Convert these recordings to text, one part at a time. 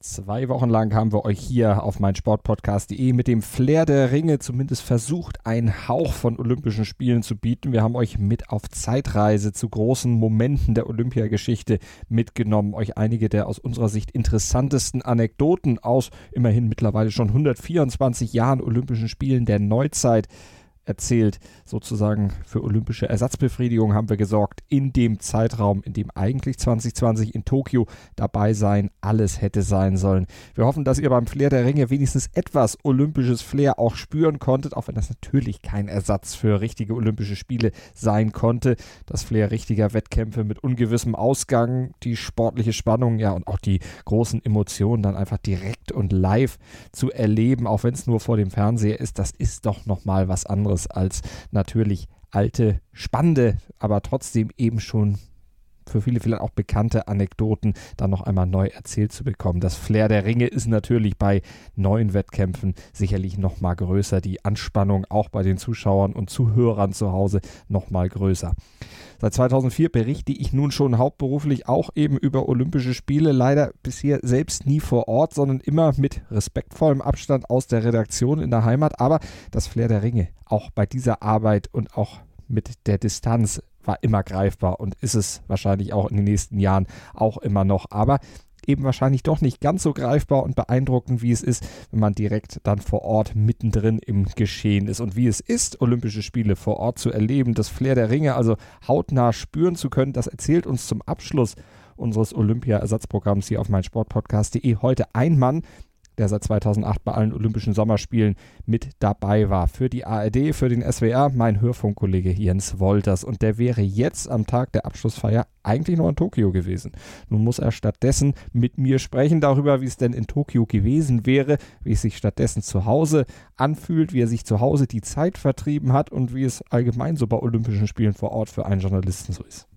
Zwei Wochen lang haben wir euch hier auf meinsportpodcast.de mit dem Flair der Ringe zumindest versucht, einen Hauch von Olympischen Spielen zu bieten. Wir haben euch mit auf Zeitreise zu großen Momenten der Olympiageschichte mitgenommen, euch einige der aus unserer Sicht interessantesten Anekdoten aus immerhin mittlerweile schon 124 Jahren Olympischen Spielen der Neuzeit erzählt. Sozusagen für olympische Ersatzbefriedigung haben wir gesorgt in dem Zeitraum, in dem eigentlich 2020 in Tokio dabei sein alles hätte sein sollen. Wir hoffen, dass ihr beim Flair der Ringe wenigstens etwas olympisches Flair auch spüren konntet, auch wenn das natürlich kein Ersatz für richtige Olympische Spiele sein konnte. Das Flair richtiger Wettkämpfe mit ungewissem Ausgang, die sportliche Spannung, ja und auch die großen Emotionen dann einfach direkt und live zu erleben, auch wenn es nur vor dem Fernseher ist, das ist doch nochmal was anderes anderes als natürlich alte, spannende, aber trotzdem eben schon für viele vielleicht auch bekannte Anekdoten dann noch einmal neu erzählt zu bekommen. Das Flair der Ringe ist natürlich bei neuen Wettkämpfen sicherlich noch mal größer. Die Anspannung auch bei den Zuschauern und Zuhörern zu Hause noch mal größer. Seit 2004 berichte ich nun schon hauptberuflich auch eben über Olympische Spiele, leider bisher selbst nie vor Ort, sondern immer mit respektvollem Abstand aus der Redaktion in der Heimat. Aber das Flair der Ringe, auch bei dieser Arbeit und auch mit der Distanz war immer greifbar und ist es wahrscheinlich auch in den nächsten Jahren auch immer noch. Aber eben wahrscheinlich doch nicht ganz so greifbar und beeindruckend, wie es ist, wenn man direkt dann vor Ort mittendrin im Geschehen ist. Und wie es ist, Olympische Spiele vor Ort zu erleben, das Flair der Ringe also hautnah spüren zu können, das erzählt uns zum Abschluss unseres Olympia-Ersatzprogramms hier auf meinsportpodcast.de heute ein Mann, der seit 2008 bei allen Olympischen Sommerspielen mit dabei war. Für die ARD, für den SWR, mein Hörfunkkollege Jens Wolters. Und der wäre jetzt am Tag der Abschlussfeier eigentlich noch in Tokio gewesen. Nun muss er stattdessen mit mir sprechen darüber, wie es denn in Tokio gewesen wäre, wie es sich stattdessen zu Hause anfühlt, wie er sich zu Hause die Zeit vertrieben hat und wie es allgemein so bei Olympischen Spielen vor Ort für einen Journalisten so ist.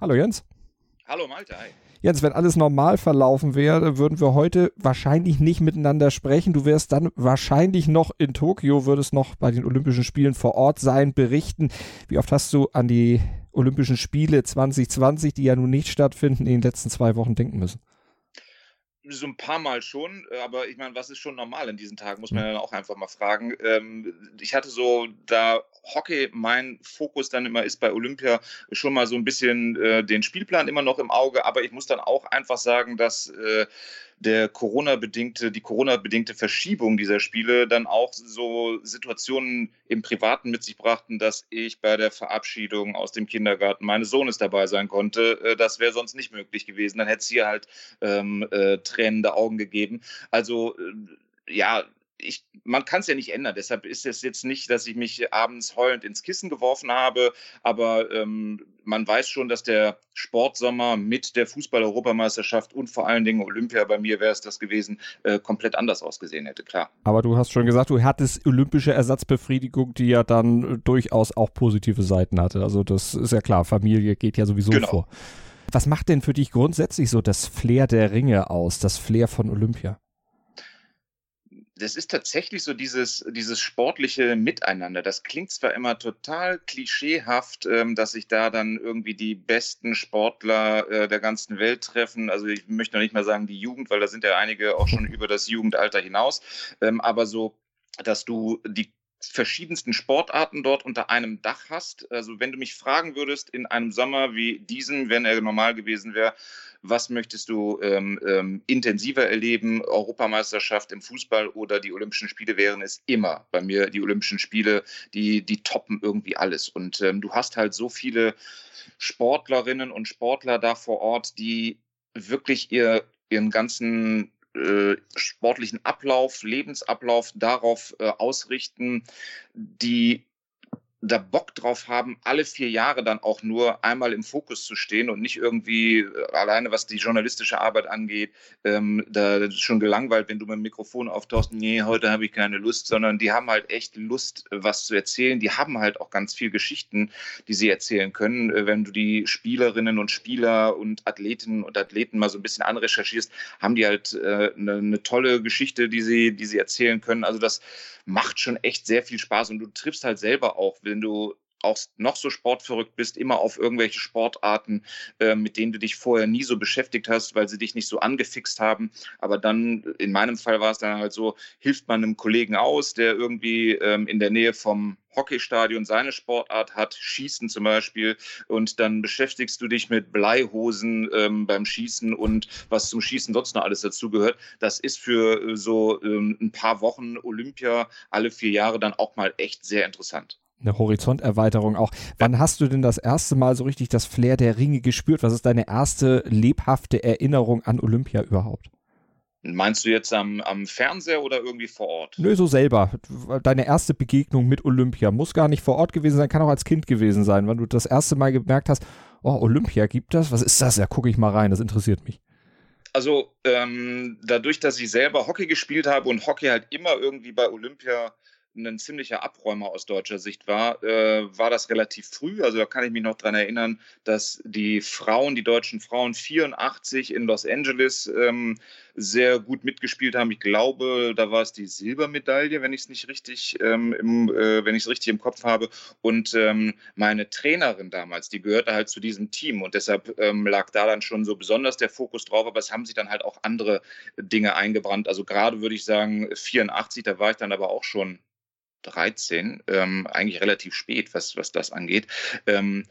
Hallo Jens. Hallo Malte, hi. Jens, wenn alles normal verlaufen wäre, würden wir heute wahrscheinlich nicht miteinander sprechen. Du wärst dann wahrscheinlich noch in Tokio, würdest noch bei den Olympischen Spielen vor Ort sein, berichten. Wie oft hast du an die Olympischen Spiele 2020, die ja nun nicht stattfinden, in den letzten zwei Wochen denken müssen? So ein paar Mal schon, äh, aber ich meine, was ist schon normal in diesen Tagen, muss man ja auch einfach mal fragen. Ähm, ich hatte so, da Hockey mein Fokus dann immer ist bei Olympia, schon mal so ein bisschen äh, den Spielplan immer noch im Auge, aber ich muss dann auch einfach sagen, dass äh, der Corona-bedingte, die Corona-bedingte Verschiebung dieser Spiele dann auch so Situationen im Privaten mit sich brachten, dass ich bei der Verabschiedung aus dem Kindergarten meines Sohnes dabei sein konnte. Äh, das wäre sonst nicht möglich gewesen. Dann hätte es hier halt ähm, äh, tränende Augen gegeben. Also äh, ja, ich, man kann es ja nicht ändern. Deshalb ist es jetzt nicht, dass ich mich abends heulend ins Kissen geworfen habe, aber ähm, man weiß schon, dass der Sportsommer mit der Fußball-Europameisterschaft und vor allen Dingen Olympia, bei mir wäre es das gewesen, äh, komplett anders ausgesehen hätte, klar. Aber du hast schon gesagt, du hattest olympische Ersatzbefriedigung, die ja dann durchaus auch positive Seiten hatte. Also das ist ja klar, Familie geht ja sowieso genau. vor. Was macht denn für dich grundsätzlich so das Flair der Ringe aus, das Flair von Olympia? Das ist tatsächlich so dieses, dieses sportliche Miteinander. Das klingt zwar immer total klischeehaft, ähm, dass sich da dann irgendwie die besten Sportler äh, der ganzen Welt treffen. Also ich möchte noch nicht mal sagen die Jugend, weil da sind ja einige auch schon über das Jugendalter hinaus. Ähm, aber so, dass du die verschiedensten Sportarten dort unter einem Dach hast. Also wenn du mich fragen würdest in einem Sommer wie diesen, wenn er normal gewesen wäre, was möchtest du ähm, ähm, intensiver erleben? Europameisterschaft im Fußball oder die Olympischen Spiele wären es immer bei mir die Olympischen Spiele, die, die toppen irgendwie alles. Und ähm, du hast halt so viele Sportlerinnen und Sportler da vor Ort, die wirklich ihr, ihren ganzen äh, sportlichen Ablauf, Lebensablauf darauf äh, ausrichten, die da Bock drauf haben, alle vier Jahre dann auch nur einmal im Fokus zu stehen und nicht irgendwie äh, alleine, was die journalistische Arbeit angeht, ähm, da ist schon gelangweilt, wenn du mit dem Mikrofon auftauchst, nee, heute habe ich keine Lust, sondern die haben halt echt Lust, was zu erzählen. Die haben halt auch ganz viel Geschichten, die sie erzählen können. Äh, wenn du die Spielerinnen und Spieler und Athletinnen und Athleten mal so ein bisschen anrecherchierst, haben die halt äh, eine, eine tolle Geschichte, die sie, die sie erzählen können. Also das macht schon echt sehr viel Spaß und du triffst halt selber auch, wenn du auch noch so sportverrückt bist, immer auf irgendwelche Sportarten, äh, mit denen du dich vorher nie so beschäftigt hast, weil sie dich nicht so angefixt haben. Aber dann, in meinem Fall war es dann halt so, hilft man einem Kollegen aus, der irgendwie ähm, in der Nähe vom Hockeystadion seine Sportart hat, Schießen zum Beispiel, und dann beschäftigst du dich mit Bleihosen ähm, beim Schießen und was zum Schießen sonst noch alles dazugehört. Das ist für äh, so ähm, ein paar Wochen Olympia alle vier Jahre dann auch mal echt sehr interessant eine Horizonterweiterung auch. Wann hast du denn das erste Mal so richtig das Flair der Ringe gespürt? Was ist deine erste lebhafte Erinnerung an Olympia überhaupt? Meinst du jetzt am, am Fernseher oder irgendwie vor Ort? Nö, so selber. Deine erste Begegnung mit Olympia muss gar nicht vor Ort gewesen sein, kann auch als Kind gewesen sein, wenn du das erste Mal gemerkt hast, oh, Olympia gibt das? Was ist das? Ja, gucke ich mal rein, das interessiert mich. Also ähm, dadurch, dass ich selber Hockey gespielt habe und Hockey halt immer irgendwie bei Olympia ein ziemlicher Abräumer aus deutscher Sicht war, äh, war das relativ früh. Also da kann ich mich noch daran erinnern, dass die Frauen, die deutschen Frauen 84 in Los Angeles ähm, sehr gut mitgespielt haben. Ich glaube, da war es die Silbermedaille, wenn ich es nicht richtig, ähm, im, äh, wenn ich es richtig im Kopf habe. Und ähm, meine Trainerin damals, die gehörte halt zu diesem Team und deshalb ähm, lag da dann schon so besonders der Fokus drauf. Aber es haben sich dann halt auch andere Dinge eingebrannt. Also gerade würde ich sagen 84, da war ich dann aber auch schon 13, ähm, eigentlich relativ spät, was, was das angeht, ähm,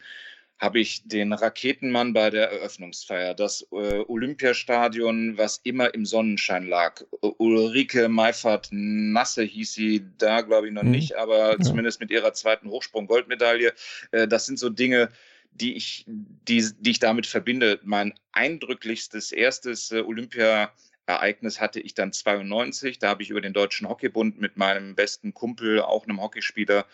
habe ich den Raketenmann bei der Eröffnungsfeier, das äh, Olympiastadion, was immer im Sonnenschein lag. Ulrike Meifert-Nasse hieß sie da, glaube ich, noch mhm. nicht, aber ja. zumindest mit ihrer zweiten Hochsprung-Goldmedaille. Äh, das sind so Dinge, die ich, die, die ich damit verbinde. Mein eindrücklichstes erstes äh, Olympia- Ereignis hatte ich dann 92. Da habe ich über den Deutschen Hockeybund mit meinem besten Kumpel, auch einem Hockeyspieler,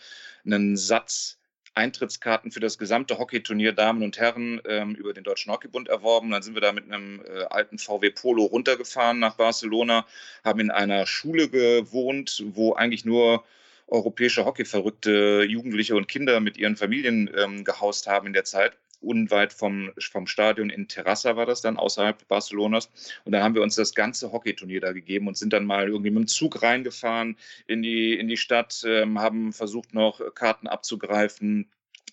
einen Satz Eintrittskarten für das gesamte Hockeyturnier Damen und Herren ähm, über den Deutschen Hockeybund erworben. Dann sind wir da mit einem äh, alten VW Polo runtergefahren nach Barcelona, haben in einer Schule gewohnt, wo eigentlich nur europäische Hockeyverrückte Jugendliche und Kinder mit ihren Familien ähm, gehaust haben in der Zeit unweit vom, vom Stadion in Terrassa war das dann, außerhalb Barcelonas. Und dann haben wir uns das ganze Hockeyturnier da gegeben und sind dann mal irgendwie mit dem Zug reingefahren in die, in die Stadt, ähm, haben versucht noch Karten abzugreifen,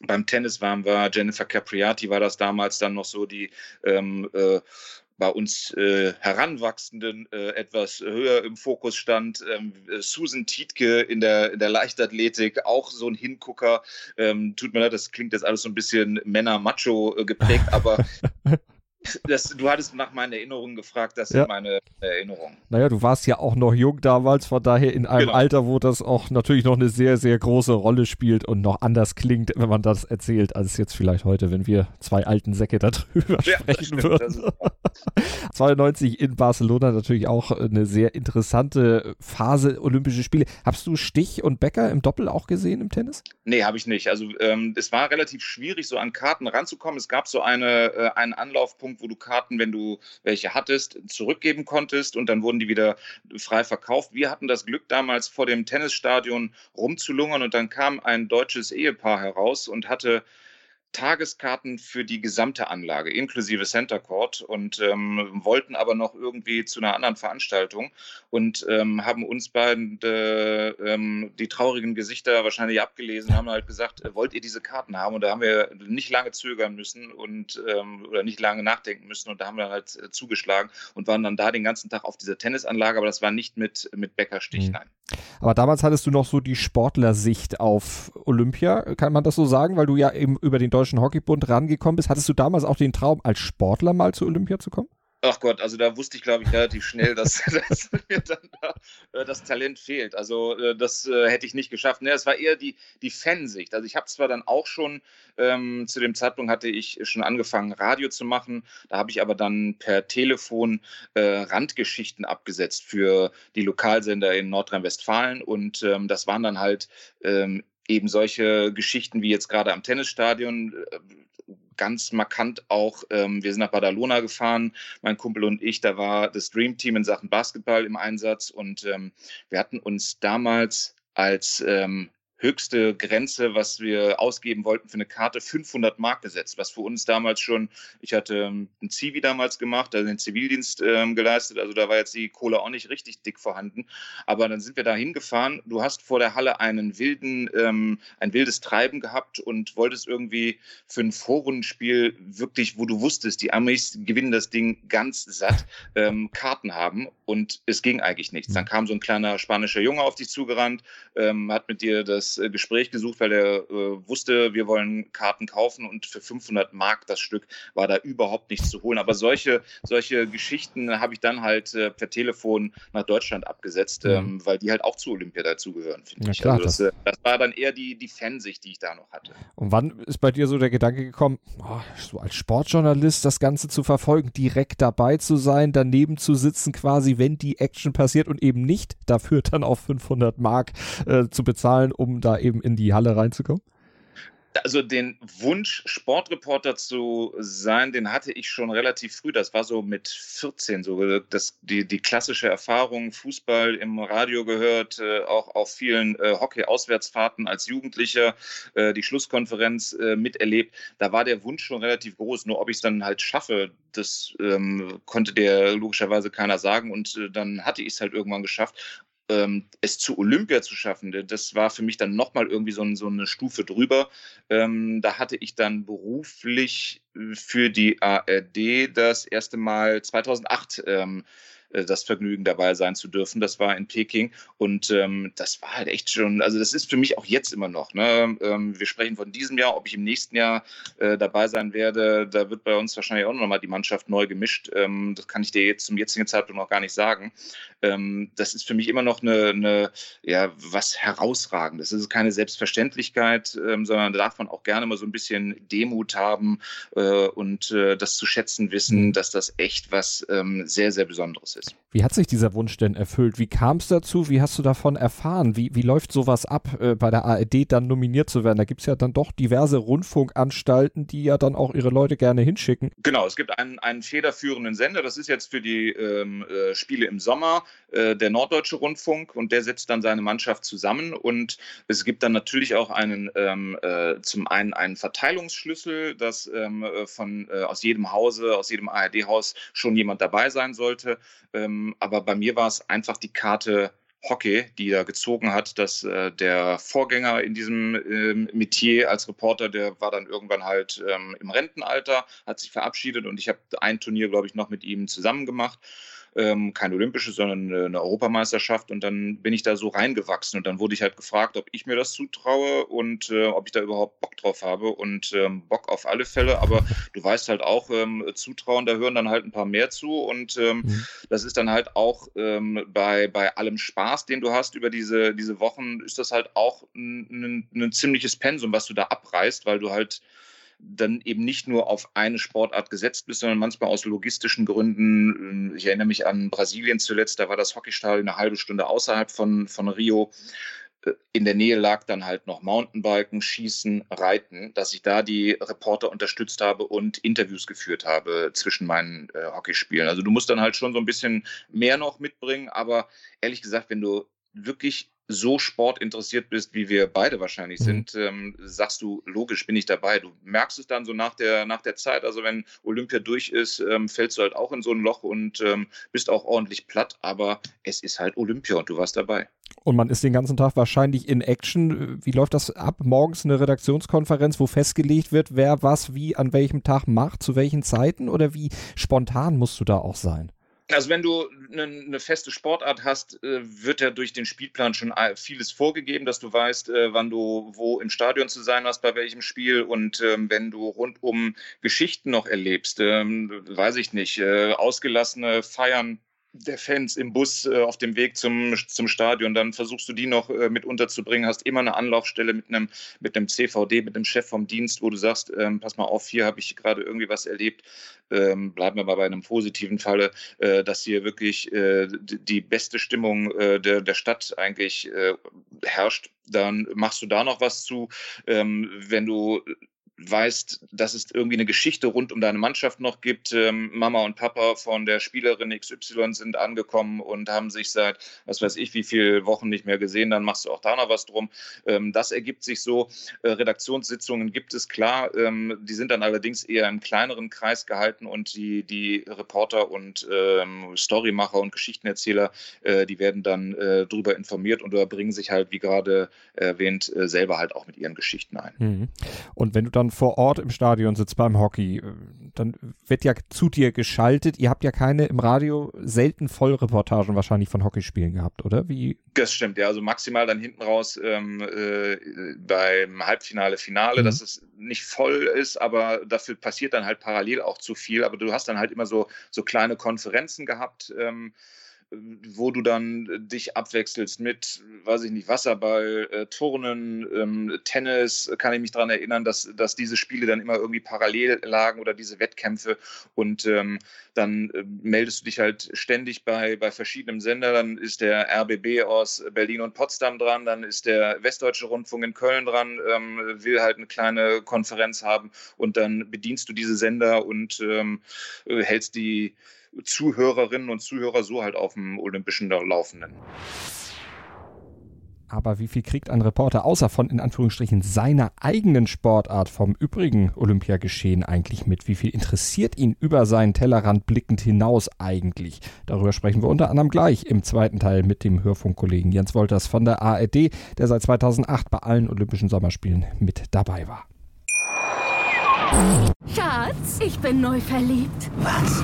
beim Tennis waren wir, Jennifer Capriati war das damals dann noch so, die ähm, äh, bei uns äh, Heranwachsenden äh, etwas höher im Fokus stand. Ähm, Susan Tietke in der, in der Leichtathletik, auch so ein Hingucker. Ähm, tut mir leid, das klingt jetzt alles so ein bisschen Männer-Macho äh, geprägt, aber Das, du hattest nach meinen Erinnerungen gefragt, das ja. sind meine Erinnerungen. Naja, du warst ja auch noch jung damals, von daher in einem genau. Alter, wo das auch natürlich noch eine sehr, sehr große Rolle spielt und noch anders klingt, wenn man das erzählt, als jetzt vielleicht heute, wenn wir zwei alten Säcke darüber ja, sprechen würden. 92 in Barcelona natürlich auch eine sehr interessante Phase Olympische Spiele. Hast du Stich und Becker im Doppel auch gesehen im Tennis? Nee, habe ich nicht. Also ähm, es war relativ schwierig, so an Karten ranzukommen. Es gab so eine, äh, einen Anlaufpunkt, Punkt, wo du Karten, wenn du welche hattest, zurückgeben konntest und dann wurden die wieder frei verkauft. Wir hatten das Glück damals vor dem Tennisstadion rumzulungern und dann kam ein deutsches Ehepaar heraus und hatte Tageskarten für die gesamte Anlage, inklusive Center Court, und ähm, wollten aber noch irgendwie zu einer anderen Veranstaltung und ähm, haben uns beiden äh, ähm, die traurigen Gesichter wahrscheinlich abgelesen, haben halt gesagt, äh, wollt ihr diese Karten haben? Und da haben wir nicht lange zögern müssen und ähm, oder nicht lange nachdenken müssen und da haben wir halt äh, zugeschlagen und waren dann da den ganzen Tag auf dieser Tennisanlage, aber das war nicht mit, mit Bäckerstich, mhm. nein. Aber damals hattest du noch so die Sportlersicht auf Olympia, kann man das so sagen, weil du ja eben über den Deutschen Hockeybund rangekommen bist. Hattest du damals auch den Traum, als Sportler mal zu Olympia zu kommen? Ach Gott, also da wusste ich, glaube ich, relativ schnell, dass, dass mir dann da, äh, das Talent fehlt. Also äh, das äh, hätte ich nicht geschafft. Ne, es war eher die, die Fansicht. Also ich habe zwar dann auch schon, ähm, zu dem Zeitpunkt hatte ich schon angefangen, Radio zu machen. Da habe ich aber dann per Telefon äh, Randgeschichten abgesetzt für die Lokalsender in Nordrhein-Westfalen. Und ähm, das waren dann halt ähm, eben solche Geschichten wie jetzt gerade am Tennisstadion, äh, ganz markant auch, ähm, wir sind nach Badalona gefahren, mein Kumpel und ich, da war das Dream Team in Sachen Basketball im Einsatz und ähm, wir hatten uns damals als ähm, höchste Grenze, was wir ausgeben wollten für eine Karte, 500 Mark gesetzt, was für uns damals schon, ich hatte ähm, einen Zivi damals gemacht, also den Zivildienst ähm, geleistet, also da war jetzt die Kohle auch nicht richtig dick vorhanden, aber dann sind wir da hingefahren, du hast vor der Halle einen wilden, ähm, ein wildes Treiben gehabt und wolltest irgendwie für ein Vorrundenspiel wirklich, wo du wusstest, die Amis gewinnen das Ding ganz satt, ähm, Karten haben und es ging eigentlich nichts. Dann kam so ein kleiner spanischer Junge auf dich zugerannt, ähm, hat mit dir das äh, Gespräch gesucht, weil er äh, wusste, wir wollen Karten kaufen und für 500 Mark das Stück war da überhaupt nichts zu holen. Aber solche, solche Geschichten habe ich dann halt äh, per Telefon nach Deutschland abgesetzt, mhm. weil die halt auch zu Olympia dazugehören, finde ja, ich. Klar, also das, das, das, war dann eher die, die Fansicht, die ich da noch hatte. Und wann ist bei dir so der Gedanke gekommen, oh, so als Sportjournalist das Ganze zu verfolgen, direkt dabei zu sein, daneben zu sitzen, quasi, wenn die Action passiert und eben nicht dafür dann auf 500 Mark äh, zu bezahlen, um da eben in die Halle reinzukommen? Also den Wunsch, Sportreporter zu sein, den hatte ich schon relativ früh. Das war so mit 14 so. Das, die, die klassische Erfahrung, Fußball im Radio gehört, äh, auch auf vielen äh, Hockey-Auswärtsfahrten als Jugendlicher, äh, die Schlusskonferenz äh, miterlebt. Da war der Wunsch schon relativ groß. Nur ob ich es dann halt schaffe, das ähm, konnte der logischerweise keiner sagen. Und äh, dann hatte ich es halt irgendwann geschafft ähm, es zu Olympia zu schaffen, das war für mich dann nochmal irgendwie so, so, eine Stufe drüber. Ähm, da hatte ich dann beruflich äh, für die ARD das erste Mal 2008 ähm, äh, das Vergnügen dabei sein zu dürfen. Das war in Peking und ähm, das war halt echt schon, also das ist für mich auch jetzt immer noch. Ne? Ähm, wir sprechen von diesem Jahr, ob ich im nächsten Jahr äh, dabei sein werde, da wird bei uns wahrscheinlich auch nochmal die Mannschaft neu gemischt. Ähm, das kann ich dir jetzt zum jetzigen Zeitpunkt noch gar nicht sagen. Ähm, das ist für mich immer noch eine, eine ja, was herausragendes. Das ist keine Selbstverständlichkeit, ähm, sondern da darf man auch gerne mal so ein bisschen Demut haben äh, und äh, das zu schätzen wissen, mhm. dass das echt was ähm, sehr, sehr Besonderes ist ist. Wie hat sich dieser Wunsch denn erfüllt? Wie kam es dazu? Wie hast du davon erfahren? Wie, wie läuft sowas ab, äh, bei der ARD dann nominiert zu werden? Da gibt es ja dann doch diverse Rundfunkanstalten, die ja dann auch ihre Leute gerne hinschicken. Genau, es gibt einen, einen federführenden Sender, das ist jetzt für die ähm, äh, Spiele im Sommer äh, der Norddeutsche Rundfunk und der setzt dann seine Mannschaft zusammen und es gibt dann natürlich auch einen, ähm, äh, zum einen einen Verteilungsschlüssel, dass ähm, äh, von, äh, aus jedem Hause, aus jedem ARD-Haus schon jemand dabei sein sollte. Ähm, aber bei mir war es einfach die Karte Hockey, die er gezogen hat, dass äh, der Vorgänger in diesem ähm, Metier als Reporter, der war dann irgendwann halt ähm, im Rentenalter, hat sich verabschiedet und ich habe ein Turnier, glaube ich, noch mit ihm zusammen gemacht ähm, kein olympisches, sondern eine Europameisterschaft. Und dann bin ich da so reingewachsen. Und dann wurde ich halt gefragt, ob ich mir das zutraue und äh, ob ich da überhaupt Bock drauf habe. Und ähm, Bock auf alle Fälle. Aber du weißt halt auch, ähm, Zutrauen, da hören dann halt ein paar mehr zu. Und ähm, mhm. das ist dann halt auch ähm, bei, bei allem Spaß, den du hast über diese, diese Wochen, ist das halt auch ein, ein, ein ziemliches Pensum, was du da abreißt, weil du halt dann eben nicht nur auf eine Sportart gesetzt bist, sondern manchmal aus logistischen Gründen. Ich erinnere mich an Brasilien zuletzt, da war das Hockeystadion eine halbe Stunde außerhalb von, von Rio. In der Nähe lag dann halt noch Mountainbiken, Schießen, Reiten, dass ich da die Reporter unterstützt habe und Interviews geführt habe zwischen meinen äh, Hockeyspielen. Also du musst dann halt schon so ein bisschen mehr noch mitbringen, aber ehrlich gesagt, wenn du wirklich so sportinteressiert bist, wie wir beide wahrscheinlich mhm. sind, ähm, sagst du, logisch bin ich dabei. Du merkst es dann so nach der, nach der Zeit, also wenn Olympia durch ist, ähm, fällst du halt auch in so ein Loch und ähm, bist auch ordentlich platt, aber es ist halt Olympia und du warst dabei. Und man ist den ganzen Tag wahrscheinlich in Action. Wie läuft das ab? Morgens eine Redaktionskonferenz, wo festgelegt wird, wer was wie an welchem Tag macht, zu welchen Zeiten oder wie spontan musst du da auch sein? Also wenn du eine, eine, feste Sportart hast, äh, wird ja durch den Spielplan schon vieles vorgegeben, dass du weißt, äh, wann du wo im Stadion zu sein hast, bei welchem Spiel. Und ähm, wenn du rundum Geschichten noch erlebst, ähm, weiß ich nicht, äh, ausgelassene Feiern der Fans im Bus äh, auf dem Weg zum, zum Stadion. Dann versuchst du die noch äh, mit unterzubringen, hast immer eine Anlaufstelle mit einem, mit CVD, mit einem Chef vom Dienst, wo du sagst, ähm, pass mal auf, hier habe ich gerade irgendwie was erlebt. Ähm, bleiben wir mal bei einem positiven Falle, äh, dass hier wirklich äh, die beste Stimmung äh, der, der Stadt eigentlich äh, herrscht. Dann machst du da noch was zu. Ähm, wenn du weißt, dass es irgendwie eine Geschichte rund um deine Mannschaft noch gibt. Ähm, Mama und Papa von der Spielerin XY sind angekommen und haben sich seit, was weiß ich, wie viele Wochen nicht mehr gesehen. Dann machst du auch da noch was drum. Ähm, das ergibt sich so. Äh, Redaktionssitzungen gibt es klar. Ähm, die sind dann allerdings eher im kleineren Kreis gehalten und die, die Reporter und ähm, Storymacher und Geschichtenerzähler, äh, die werden dann äh, darüber informiert und bringen sich halt, wie gerade erwähnt, äh, selber halt auch mit ihren Geschichten ein. Mhm. Und wenn du dann vor Ort im Stadion sitzt beim Hockey, äh, dann wird ja zu dir geschaltet. Ihr habt ja keine im Radio selten Vollreportagen wahrscheinlich von Hockeyspielen gehabt, oder? Wie? Das stimmt, ja. Also maximal dann hinten raus ähm, äh, beim Halbfinale, Finale, mhm. dass es nicht voll ist, aber dafür passiert dann halt parallel auch zu viel. Aber du hast dann halt immer so, so kleine Konferenzen gehabt. Ähm, wo du dann äh, dich abwechselst mit, weiß ich nicht, Wasserball, äh, Turnen, ähm, Tennis, kann ich mich daran erinnern, dass, dass diese Spiele dann immer irgendwie parallel lagen oder diese Wettkämpfe. Und ähm, dann äh, meldest du dich halt ständig bei, bei verschiedenen Sendern, dann ist der RBB aus Berlin und Potsdam dran, dann ist der Westdeutsche Rundfunk in Köln dran, ähm, will halt eine kleine Konferenz haben. Und dann bedienst du diese Sender und ähm, äh, hältst die Zuhörerinnen und Zuhörer so halt auf dem Olympischen Laufenden. Aber wie viel kriegt ein Reporter außer von in Anführungsstrichen seiner eigenen Sportart vom übrigen Olympiageschehen eigentlich mit? Wie viel interessiert ihn über seinen Tellerrand blickend hinaus eigentlich? Darüber sprechen wir unter anderem gleich im zweiten Teil mit dem Hörfunkkollegen Jens Wolters von der ARD, der seit 2008 bei allen Olympischen Sommerspielen mit dabei war. Schatz, ich bin neu verliebt. Was?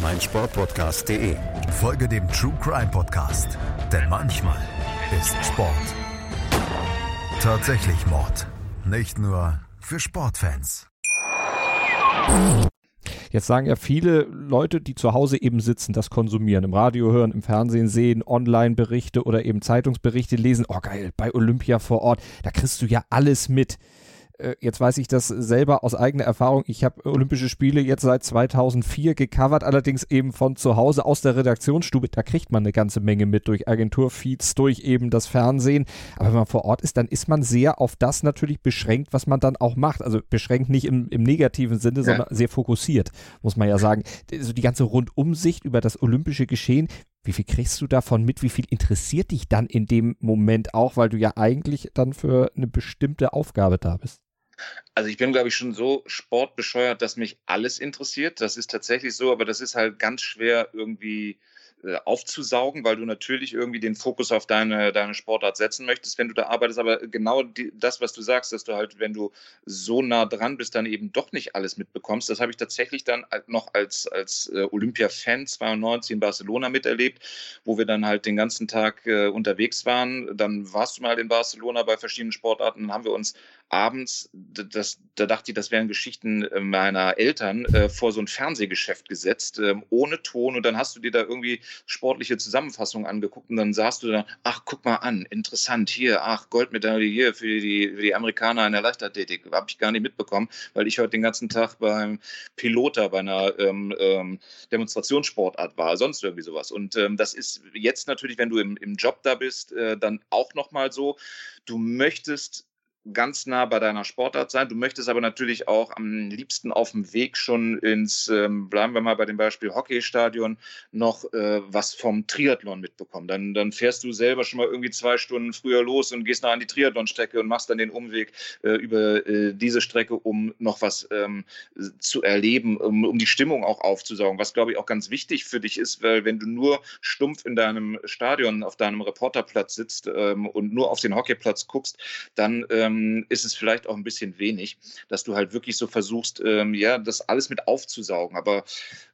meinsportpodcast.de. Folge dem True Crime Podcast, denn manchmal ist Sport tatsächlich Mord. Nicht nur für Sportfans. Jetzt sagen ja viele Leute, die zu Hause eben sitzen, das konsumieren, im Radio hören, im Fernsehen sehen, Online-Berichte oder eben Zeitungsberichte lesen. Oh geil, bei Olympia vor Ort, da kriegst du ja alles mit. Äh, jetzt weiß ich das selber aus eigener Erfahrung. Ich habe Olympische Spiele jetzt seit 2004 gecovert, allerdings eben von zu Hause aus der Redaktionsstube. Da kriegt man eine ganze Menge mit durch Agenturfeeds, durch eben das Fernsehen. Aber wenn man vor Ort ist, dann ist man sehr auf das natürlich beschränkt, was man dann auch macht. Also beschränkt nicht im, im negativen Sinne, ja. sondern sehr fokussiert, muss man ja sagen. Also die ganze Rundumsicht über das olympische Geschehen, wie viel kriegst du davon mit? Wie viel interessiert dich dann in dem Moment auch, weil du ja eigentlich dann für eine bestimmte Aufgabe da bist? Also ich bin, glaube ich, schon so sportbescheuert, dass mich alles interessiert. Das ist tatsächlich so, aber das ist halt ganz schwer irgendwie äh, aufzusaugen, weil du natürlich irgendwie den Fokus auf deine, deine Sportart setzen möchtest, wenn du da arbeitest. Aber genau die, das, was du sagst, dass du halt, wenn du so nah dran bist, dann eben doch nicht alles mitbekommst. Das habe ich tatsächlich dann noch als, als äh, Olympia-Fan 92 in Barcelona miterlebt, wo wir dann halt den ganzen Tag äh, unterwegs waren. Dann warst du mal in Barcelona bei verschiedenen Sportarten, dann haben wir uns abends, das, da dachte ich, das wären Geschichten äh, meiner Eltern, äh, vor so ein Fernsehgeschäft gesetzt, äh, ohne Ton. Und dann hast du dir da irgendwie sportliche Zusammenfassungen angeguckt und dann sahst du da, ach, guck mal an, interessant, hier, ach, Goldmedaille hier für die, für die Amerikaner in der Leichtathletik. Habe ich gar nicht mitbekommen, weil ich heute den ganzen Tag beim Piloter bei einer ähm, ähm, Demonstrationssportart war, sonst irgendwie sowas. Und ähm, das ist jetzt natürlich, wenn du im, im Job da bist, äh, dann auch nochmal so. Du möchtest ganz nah bei deiner Sportart sein. Du möchtest aber natürlich auch am liebsten auf dem Weg schon ins, ähm, bleiben wir mal bei dem Beispiel Hockeystadion, noch äh, was vom Triathlon mitbekommen. Dann, dann fährst du selber schon mal irgendwie zwei Stunden früher los und gehst nach an die Triathlonstrecke und machst dann den Umweg äh, über äh, diese Strecke, um noch was ähm, zu erleben, um, um die Stimmung auch aufzusaugen. Was, glaube ich, auch ganz wichtig für dich ist, weil wenn du nur stumpf in deinem Stadion auf deinem Reporterplatz sitzt ähm, und nur auf den Hockeyplatz guckst, dann ähm, ist es vielleicht auch ein bisschen wenig, dass du halt wirklich so versuchst, ähm, ja, das alles mit aufzusaugen. Aber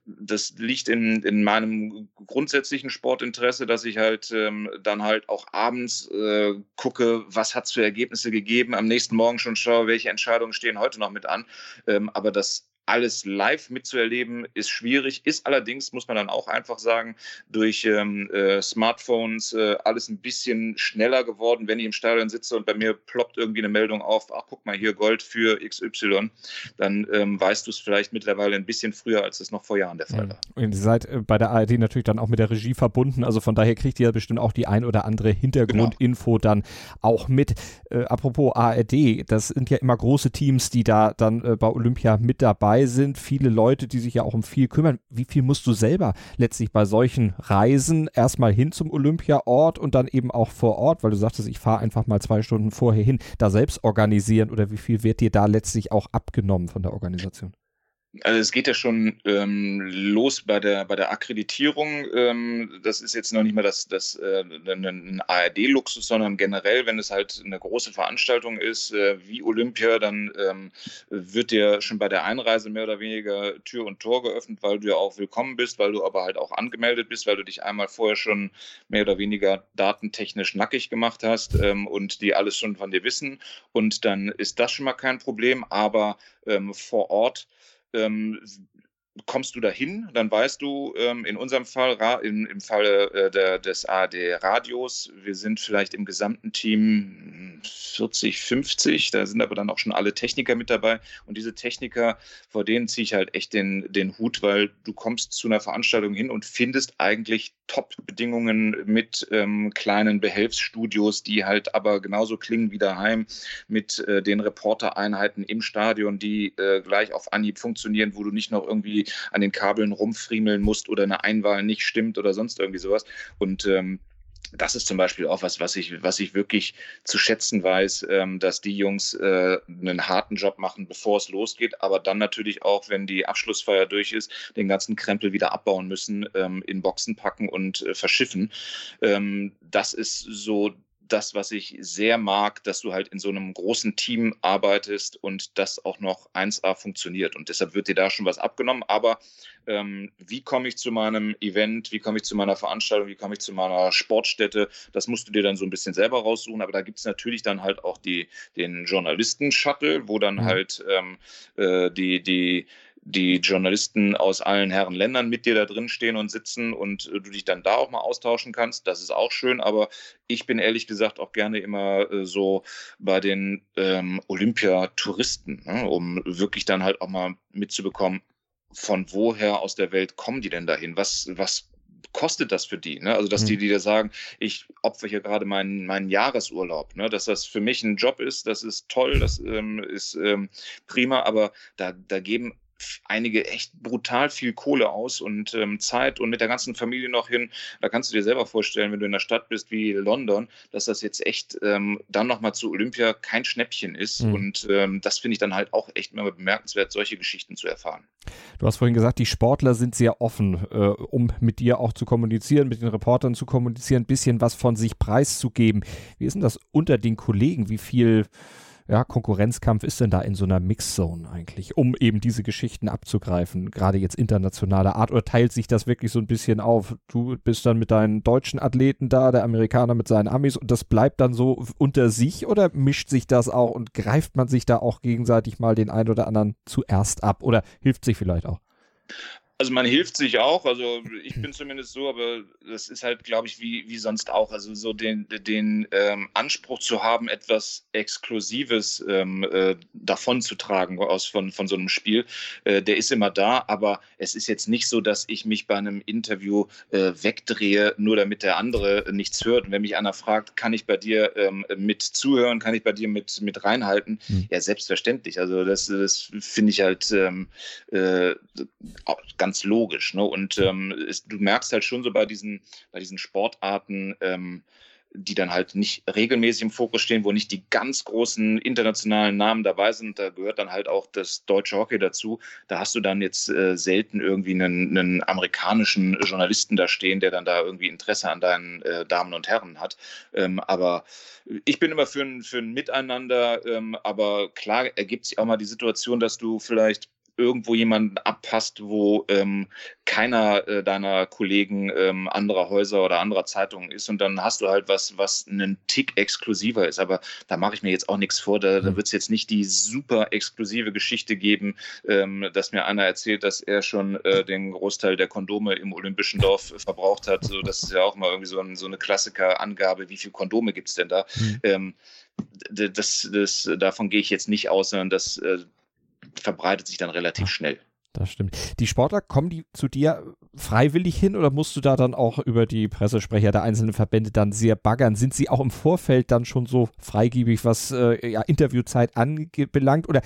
das liegt in, in meinem grundsätzlichen Sportinteresse, dass ich halt ähm, dann halt auch abends äh, gucke, was hat es für Ergebnisse gegeben, am nächsten Morgen schon schaue, welche Entscheidungen stehen heute noch mit an. Ähm, aber das alles live mitzuerleben, ist schwierig, ist allerdings, muss man dann auch einfach sagen, durch ähm, äh, Smartphones äh, alles ein bisschen schneller geworden, wenn ich im Stadion sitze und bei mir ploppt irgendwie eine Meldung auf, ach guck mal hier Gold für XY, dann ähm, weißt du es vielleicht mittlerweile ein bisschen früher, als es noch vor Jahren der Fall war. Und ihr seid äh, bei der ARD natürlich dann auch mit der Regie verbunden, also von daher kriegt ihr ja bestimmt auch die ein oder andere Hintergrundinfo genau. dann auch mit. Äh, apropos ARD, das sind ja immer große Teams, die da dann äh, bei Olympia mit dabei dabei sind, viele Leute, die sich ja auch um viel kümmern. Wie viel musst du selber letztlich bei solchen Reisen erstmal hin zum Olympiaort und dann eben auch vor Ort, weil du sagtest, ich fahre einfach mal zwei Stunden vorher hin, da selbst organisieren oder wie viel wird dir da letztlich auch abgenommen von der Organisation? Also es geht ja schon ähm, los bei der bei der Akkreditierung. Ähm, das ist jetzt noch nicht mal das, das äh, ein ARD-Luxus, sondern generell, wenn es halt eine große Veranstaltung ist äh, wie Olympia, dann ähm, wird dir schon bei der Einreise mehr oder weniger Tür und Tor geöffnet, weil du ja auch willkommen bist, weil du aber halt auch angemeldet bist, weil du dich einmal vorher schon mehr oder weniger datentechnisch nackig gemacht hast ähm, und die alles schon von dir wissen. Und dann ist das schon mal kein Problem. Aber ähm, vor Ort ähm, kommst du dahin, dann weißt du, ähm, in unserem Fall, in, im Falle äh, der, des ARD-Radios, wir sind vielleicht im gesamten Team 40, 50, da sind aber dann auch schon alle Techniker mit dabei. Und diese Techniker, vor denen ziehe ich halt echt den, den Hut, weil du kommst zu einer Veranstaltung hin und findest eigentlich Top-Bedingungen mit ähm, kleinen Behelfsstudios, die halt aber genauso klingen wie daheim, mit äh, den Reportereinheiten im Stadion, die äh, gleich auf Anhieb funktionieren, wo du nicht noch irgendwie an den Kabeln rumfriemeln musst oder eine Einwahl nicht stimmt oder sonst irgendwie sowas. Und ähm, das ist zum Beispiel auch was, was ich, was ich wirklich zu schätzen weiß, ähm, dass die Jungs äh, einen harten Job machen, bevor es losgeht, aber dann natürlich auch, wenn die Abschlussfeier durch ist, den ganzen Krempel wieder abbauen müssen, ähm, in Boxen packen und äh, verschiffen. Ähm, das ist so das, was ich sehr mag, dass du halt in so einem großen Team arbeitest und das auch noch 1A funktioniert. Und deshalb wird dir da schon was abgenommen. Aber ähm, wie komme ich zu meinem Event, wie komme ich zu meiner Veranstaltung, wie komme ich zu meiner Sportstätte, das musst du dir dann so ein bisschen selber raussuchen. Aber da gibt es natürlich dann halt auch die, den Journalisten-Shuttle, wo dann mhm. halt ähm, äh, die, die die Journalisten aus allen Herren Ländern mit dir da drin stehen und sitzen und äh, du dich dann da auch mal austauschen kannst. Das ist auch schön, aber ich bin ehrlich gesagt auch gerne immer äh, so bei den ähm, Olympiatouristen, ne, um wirklich dann halt auch mal mitzubekommen, von woher aus der Welt kommen die denn dahin? Was, was kostet das für die? Ne? Also, dass mhm. die, die da sagen, ich opfer hier gerade meinen, meinen Jahresurlaub, ne? dass das für mich ein Job ist, das ist toll, das ähm, ist ähm, prima, aber da, da geben einige echt brutal viel Kohle aus und ähm, Zeit und mit der ganzen Familie noch hin. Da kannst du dir selber vorstellen, wenn du in einer Stadt bist wie London, dass das jetzt echt ähm, dann nochmal zu Olympia kein Schnäppchen ist. Mhm. Und ähm, das finde ich dann halt auch echt immer bemerkenswert, solche Geschichten zu erfahren. Du hast vorhin gesagt, die Sportler sind sehr offen, äh, um mit dir auch zu kommunizieren, mit den Reportern zu kommunizieren, ein bisschen was von sich preiszugeben. Wie ist denn das unter den Kollegen? Wie viel ja, Konkurrenzkampf ist denn da in so einer Mixzone eigentlich, um eben diese Geschichten abzugreifen, gerade jetzt internationaler Art, oder teilt sich das wirklich so ein bisschen auf? Du bist dann mit deinen deutschen Athleten da, der Amerikaner mit seinen Amis und das bleibt dann so unter sich oder mischt sich das auch und greift man sich da auch gegenseitig mal den einen oder anderen zuerst ab oder hilft sich vielleicht auch? Also man hilft sich auch, also ich bin zumindest so, aber das ist halt, glaube ich, wie, wie sonst auch. Also so den, den ähm, Anspruch zu haben, etwas Exklusives ähm, äh, davon zu tragen aus von, von so einem Spiel, äh, der ist immer da, aber es ist jetzt nicht so, dass ich mich bei einem Interview äh, wegdrehe, nur damit der andere nichts hört. Und wenn mich einer fragt, kann ich bei dir ähm, mit zuhören, kann ich bei dir mit, mit reinhalten? Mhm. Ja, selbstverständlich. Also das, das finde ich halt ähm, äh, ganz logisch. Ne? Und ähm, es, du merkst halt schon so bei diesen, bei diesen Sportarten, ähm, die dann halt nicht regelmäßig im Fokus stehen, wo nicht die ganz großen internationalen Namen dabei sind. Da gehört dann halt auch das deutsche Hockey dazu. Da hast du dann jetzt äh, selten irgendwie einen, einen, amerikanischen Journalisten da stehen, der dann da irgendwie Interesse an deinen äh, Damen und Herren hat. Ähm, aber ich bin immer für ein, für ein Miteinander. Ähm, aber klar ergibt sich auch mal die Situation, dass du vielleicht irgendwo jemanden abpasst, wo ähm, keiner äh, deiner Kollegen ähm, anderer Häuser oder anderer Zeitungen ist und dann hast du halt was, was einen Tick exklusiver ist. Aber da mache ich mir jetzt auch nichts vor. Da, da mhm. wird es jetzt nicht die super exklusive Geschichte geben, ähm, dass mir einer erzählt, dass er schon äh, den Großteil der Kondome im Olympischen Dorf verbraucht hat. So, das ist ja auch mal irgendwie so, ein, so eine Klassiker-Angabe, wie viele Kondome gibt es denn da? Mhm. Ähm, das, das, davon gehe ich jetzt nicht aus, sondern das äh, verbreitet sich dann relativ schnell. Das stimmt. Die Sportler, kommen die zu dir freiwillig hin oder musst du da dann auch über die Pressesprecher der einzelnen Verbände dann sehr baggern? Sind sie auch im Vorfeld dann schon so freigebig, was äh, ja, Interviewzeit anbelangt? Oder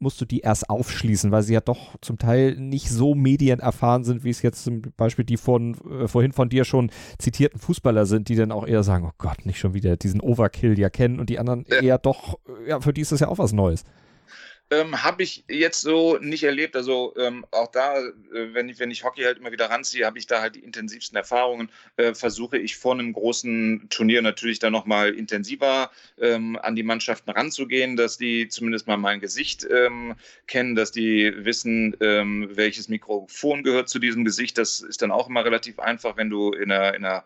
musst du die erst aufschließen, weil sie ja doch zum Teil nicht so medienerfahren sind, wie es jetzt zum Beispiel die von, äh, vorhin von dir schon zitierten Fußballer sind, die dann auch eher sagen, oh Gott, nicht schon wieder diesen Overkill ja kennen und die anderen eher doch, ja, für die ist das ja auch was Neues. Ähm, Habe ich jetzt so nicht erlebt. Also ähm, auch da, äh, wenn, ich, wenn ich Hockey halt immer wieder ranziehe, habe ich da halt die intensivsten Erfahrungen. Äh, versuche ich vor einem großen Turnier natürlich dann nochmal intensiver ähm, an die Mannschaften ranzugehen, dass die zumindest mal mein Gesicht ähm, kennen, dass die wissen, ähm, welches Mikrofon gehört zu diesem Gesicht. Das ist dann auch immer relativ einfach, wenn du in einer, in einer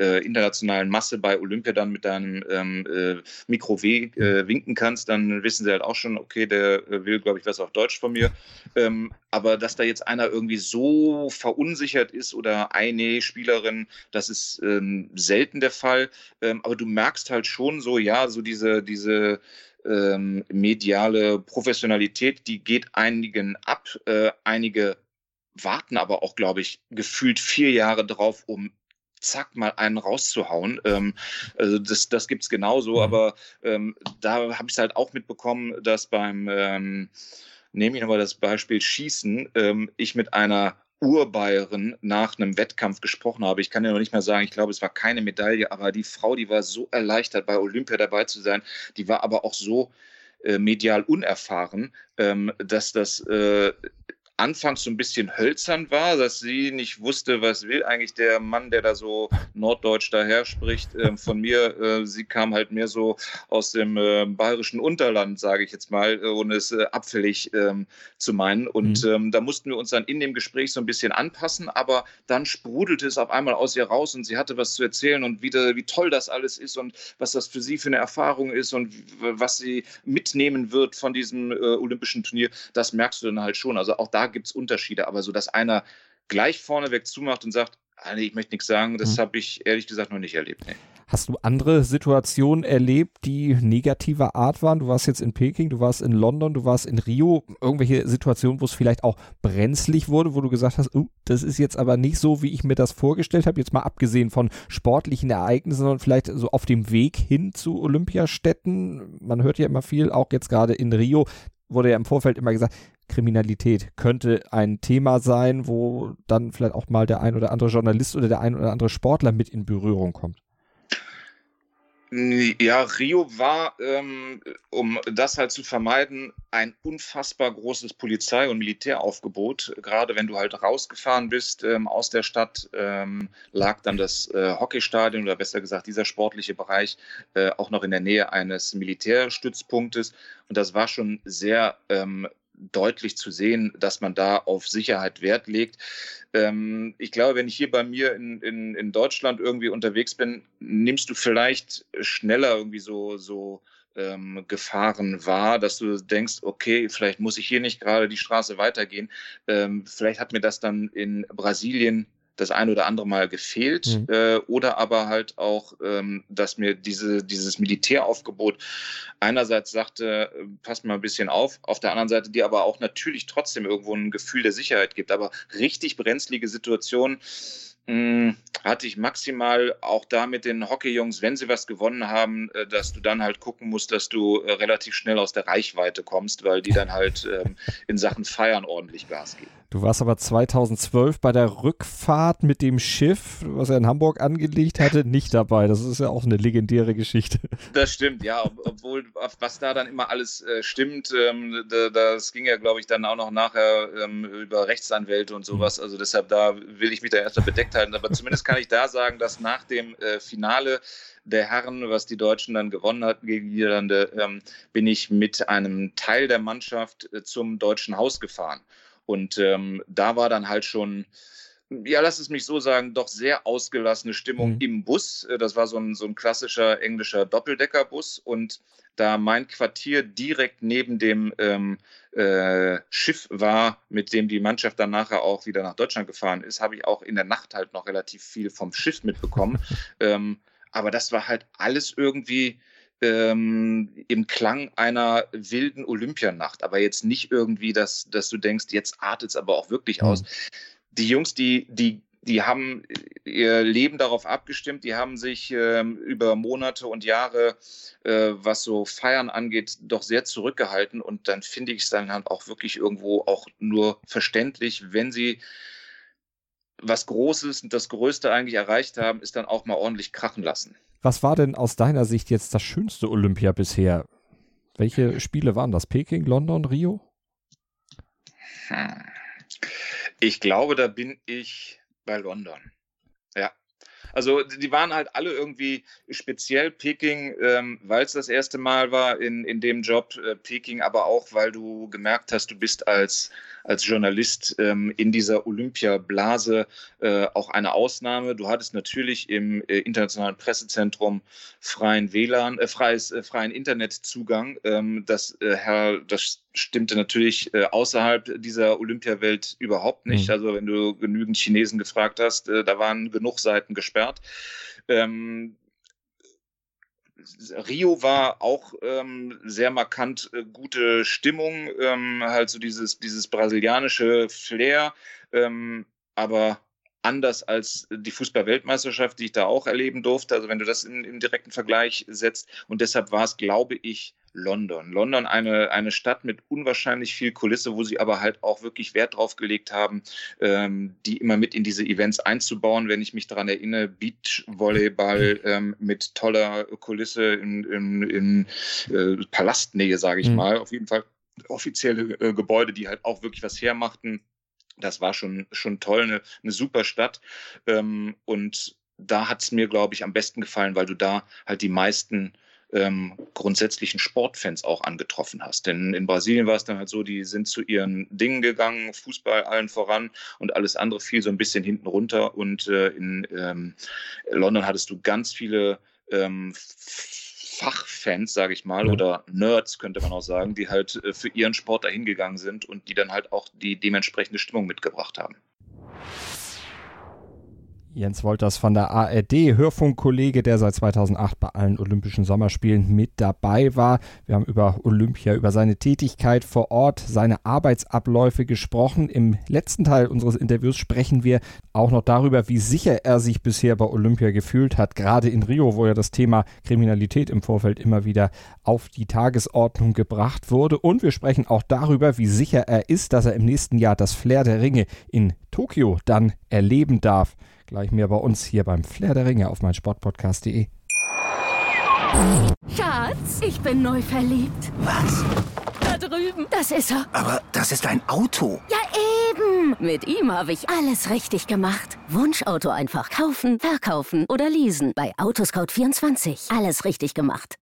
äh, internationalen Masse bei Olympia dann mit deinem ähm, äh, Mikro äh, winken kannst, dann wissen sie halt auch schon, okay, der äh, will, glaube ich, was auf Deutsch von mir. Ähm, aber dass da jetzt einer irgendwie so verunsichert ist oder eine Spielerin, das ist ähm, selten der Fall. Ähm, aber du merkst halt schon so, ja, so diese, diese ähm, mediale Professionalität, die geht einigen ab. Äh, einige warten aber auch, glaube ich, gefühlt vier Jahre drauf, um zack, mal einen rauszuhauen. Ähm, also das, das gibt es genauso, mhm. aber ähm, da habe ich es halt auch mitbekommen, dass beim, ähm, nehme ich nochmal das Beispiel Schießen, ähm, ich mit einer Urbayerin nach einem Wettkampf gesprochen habe. Ich kann ja noch nicht mehr sagen, ich glaube, es war keine Medaille, aber die Frau, die war so erleichtert, bei Olympia dabei zu sein, die war aber auch so äh, medial unerfahren, ähm, dass das äh, anfangs so ein bisschen hölzern war, dass sie nicht wusste, was will eigentlich der Mann, der da so norddeutsch daher spricht, äh, von mir. Äh, sie kam halt mehr so aus dem äh, bayerischen Unterland, sage ich jetzt mal, ohne es äh, abfällig ähm, zu meinen. Und mhm. ähm, da mussten wir uns dann in dem Gespräch so ein bisschen anpassen, aber dann sprudelte es auf einmal aus ihr raus und sie hatte was zu erzählen und wieder, wie toll das alles ist und was das für sie für eine Erfahrung ist und was sie mitnehmen wird von diesem äh, olympischen Turnier. Das merkst du dann halt schon. Also auch da gibt es Unterschiede, aber so, dass einer gleich vorneweg zumacht und sagt, ah, nee, ich möchte nichts sagen, das mhm. habe ich ehrlich gesagt noch nicht erlebt. Nee. Hast du andere Situationen erlebt, die negativer Art waren? Du warst jetzt in Peking, du warst in London, du warst in Rio. Irgendwelche Situationen, wo es vielleicht auch brenzlig wurde, wo du gesagt hast, uh, das ist jetzt aber nicht so, wie ich mir das vorgestellt habe. Jetzt mal abgesehen von sportlichen Ereignissen, sondern vielleicht so auf dem Weg hin zu Olympiastätten. Man hört ja immer viel, auch jetzt gerade in Rio wurde ja im Vorfeld immer gesagt, Kriminalität könnte ein Thema sein, wo dann vielleicht auch mal der ein oder andere Journalist oder der ein oder andere Sportler mit in Berührung kommt. Ja, Rio war, ähm, um das halt zu vermeiden, ein unfassbar großes Polizei- und Militäraufgebot. Gerade wenn du halt rausgefahren bist ähm, aus der Stadt, ähm, lag dann das äh, Hockeystadion oder besser gesagt dieser sportliche Bereich äh, auch noch in der Nähe eines Militärstützpunktes. Und das war schon sehr ähm, deutlich zu sehen, dass man da auf Sicherheit Wert legt. Ähm, ich glaube, wenn ich hier bei mir in, in, in Deutschland irgendwie unterwegs bin, nimmst du vielleicht schneller irgendwie so, so ähm, gefahren war, dass du denkst, okay, vielleicht muss ich hier nicht gerade die Straße weitergehen. Ähm, vielleicht hat mir das dann in Brasilien das ein oder andere Mal gefehlt mhm. äh, oder aber halt auch, ähm, dass mir diese, dieses Militäraufgebot einerseits sagte, äh, passt mal ein bisschen auf, auf der anderen Seite dir aber auch natürlich trotzdem irgendwo ein Gefühl der Sicherheit gibt. Aber richtig brenzlige Situationen, hm, hatte ich maximal auch da mit den Hockeyjungs, wenn sie was gewonnen haben, äh, dass du dann halt gucken musst, dass du äh, relativ schnell aus der Reichweite kommst, weil die dann halt ähm, in Sachen Feiern ordentlich Gas geben. Du warst aber 2012 bei der Rückfahrt mit dem Schiff, was er in Hamburg angelegt hatte, nicht dabei. Das ist ja auch eine legendäre Geschichte. Das stimmt, ja. obwohl, was da dann immer alles äh, stimmt, ähm, das ging ja, glaube ich, dann auch noch nachher ähm, über Rechtsanwälte und sowas. Also deshalb, da will ich mich da erstmal bedeckt halten. Aber zumindest kann ich da sagen, dass nach dem äh, Finale der Herren, was die Deutschen dann gewonnen hatten gegen die Niederlande, ähm, bin ich mit einem Teil der Mannschaft äh, zum Deutschen Haus gefahren. Und ähm, da war dann halt schon, ja, lass es mich so sagen, doch sehr ausgelassene Stimmung mhm. im Bus. Äh, das war so ein, so ein klassischer englischer Doppeldeckerbus und da mein Quartier direkt neben dem ähm, äh, Schiff war, mit dem die Mannschaft dann nachher auch wieder nach Deutschland gefahren ist, habe ich auch in der Nacht halt noch relativ viel vom Schiff mitbekommen. ähm, aber das war halt alles irgendwie ähm, im Klang einer wilden Olympianacht, aber jetzt nicht irgendwie, dass, dass du denkst, jetzt artet es aber auch wirklich mhm. aus. Die Jungs, die, die, die haben ihr Leben darauf abgestimmt, die haben sich ähm, über Monate und Jahre, äh, was so Feiern angeht, doch sehr zurückgehalten und dann finde ich es dann halt auch wirklich irgendwo auch nur verständlich, wenn sie was Großes und das Größte eigentlich erreicht haben, ist dann auch mal ordentlich krachen lassen. Was war denn aus deiner Sicht jetzt das schönste Olympia bisher? Welche Spiele waren das? Peking, London, Rio? Hm. Ich glaube, da bin ich bei London. Ja. Also die waren halt alle irgendwie speziell Peking, ähm, weil es das erste Mal war in, in dem Job äh, Peking, aber auch weil du gemerkt hast, du bist als als Journalist ähm, in dieser Olympiablase äh, auch eine Ausnahme. Du hattest natürlich im äh, internationalen Pressezentrum freien WLAN, äh, freies, äh, freien Internetzugang. Ähm, das, äh, Herr, das stimmte natürlich äh, außerhalb dieser Olympiawelt überhaupt nicht. Mhm. Also wenn du genügend Chinesen gefragt hast, da waren genug Seiten gesperrt. Ähm, Rio war auch ähm, sehr markant äh, gute Stimmung, ähm, halt so dieses, dieses brasilianische Flair, ähm, aber anders als die Fußball-Weltmeisterschaft, die ich da auch erleben durfte. Also wenn du das in, im direkten Vergleich setzt. Und deshalb war es, glaube ich, London. London eine, eine Stadt mit unwahrscheinlich viel Kulisse, wo sie aber halt auch wirklich Wert drauf gelegt haben, ähm, die immer mit in diese Events einzubauen. Wenn ich mich daran erinnere, Beachvolleyball ähm, mit toller Kulisse in, in, in äh, Palastnähe, sage ich mhm. mal. Auf jeden Fall offizielle äh, Gebäude, die halt auch wirklich was hermachten. Das war schon, schon toll, eine, eine super Stadt. Ähm, und da hat es mir, glaube ich, am besten gefallen, weil du da halt die meisten ähm, grundsätzlichen Sportfans auch angetroffen hast. Denn in Brasilien war es dann halt so, die sind zu ihren Dingen gegangen, Fußball allen voran und alles andere fiel so ein bisschen hinten runter. Und äh, in ähm, London hattest du ganz viele ähm, Fachfans, sage ich mal, ja. oder Nerds könnte man auch sagen, die halt äh, für ihren Sport dahin gegangen sind und die dann halt auch die dementsprechende Stimmung mitgebracht haben. Jens Wolters von der ARD, Hörfunkkollege, der seit 2008 bei allen Olympischen Sommerspielen mit dabei war. Wir haben über Olympia, über seine Tätigkeit vor Ort, seine Arbeitsabläufe gesprochen. Im letzten Teil unseres Interviews sprechen wir auch noch darüber, wie sicher er sich bisher bei Olympia gefühlt hat, gerade in Rio, wo ja das Thema Kriminalität im Vorfeld immer wieder auf die Tagesordnung gebracht wurde. Und wir sprechen auch darüber, wie sicher er ist, dass er im nächsten Jahr das Flair der Ringe in Tokio dann erleben darf. Gleich mehr bei uns hier beim Flair der Ringe auf meinsportpodcast.de. Schatz, ich bin neu verliebt. Was? Da drüben. Das ist er. Aber das ist ein Auto. Ja, eben. Mit ihm habe ich alles richtig gemacht. Wunschauto einfach kaufen, verkaufen oder leasen. Bei Autoscout24. Alles richtig gemacht.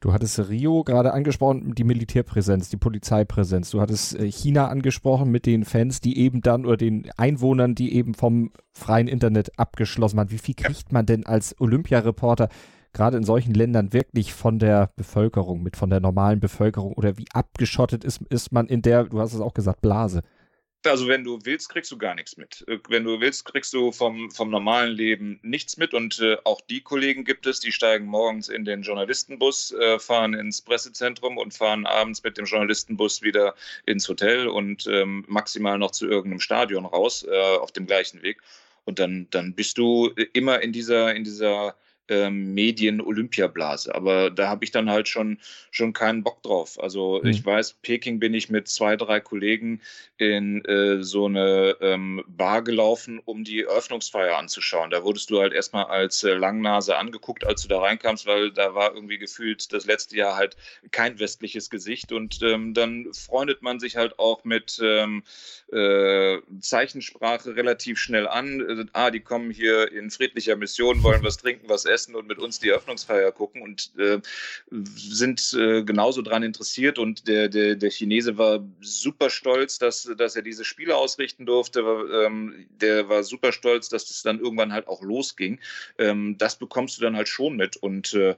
Du hattest Rio gerade angesprochen, die Militärpräsenz, die Polizeipräsenz. Du hattest äh, China angesprochen mit den Fans, die eben dann oder den Einwohnern, die eben vom freien Internet abgeschlossen waren. Wie viel kriegt man denn als Olympiareporter gerade in solchen Ländern wirklich von der Bevölkerung, mit von der normalen Bevölkerung oder wie abgeschottet ist, ist man in der, du hast es auch gesagt, Blase? Also wenn du willst, kriegst du gar nichts mit. Äh, wenn du willst, kriegst du vom, vom normalen Leben nichts mit. Und äh, auch die Kollegen gibt es, die steigen morgens in den Journalistenbus, äh, fahren ins Pressezentrum und fahren abends mit dem Journalistenbus wieder ins Hotel und ähm, maximal noch zu irgendeinem Stadion raus äh, auf dem gleichen Weg. Und dann, dann bist du immer in dieser, in dieser ähm, Medien-Olympiablase. Aber da habe ich dann halt schon, schon keinen Bock drauf. Also mhm. ich weiß, Peking bin ich mit zwei, drei Kollegen in äh, so eine ähm, Bar gelaufen, um die Eröffnungsfeier anzuschauen. Da wurdest du halt erstmal als äh, Langnase angeguckt, als du da reinkamst, weil da war irgendwie gefühlt das letzte Jahr halt kein westliches Gesicht. Und ähm, dann freundet man sich halt auch mit ähm, äh, Zeichensprache relativ schnell an. Äh, ah, die kommen hier in friedlicher Mission, wollen was trinken, was essen essen und mit uns die Eröffnungsfeier gucken und äh, sind äh, genauso daran interessiert. Und der, der, der Chinese war super stolz, dass, dass er diese Spiele ausrichten durfte. Ähm, der war super stolz, dass das dann irgendwann halt auch losging. Ähm, das bekommst du dann halt schon mit. Und äh,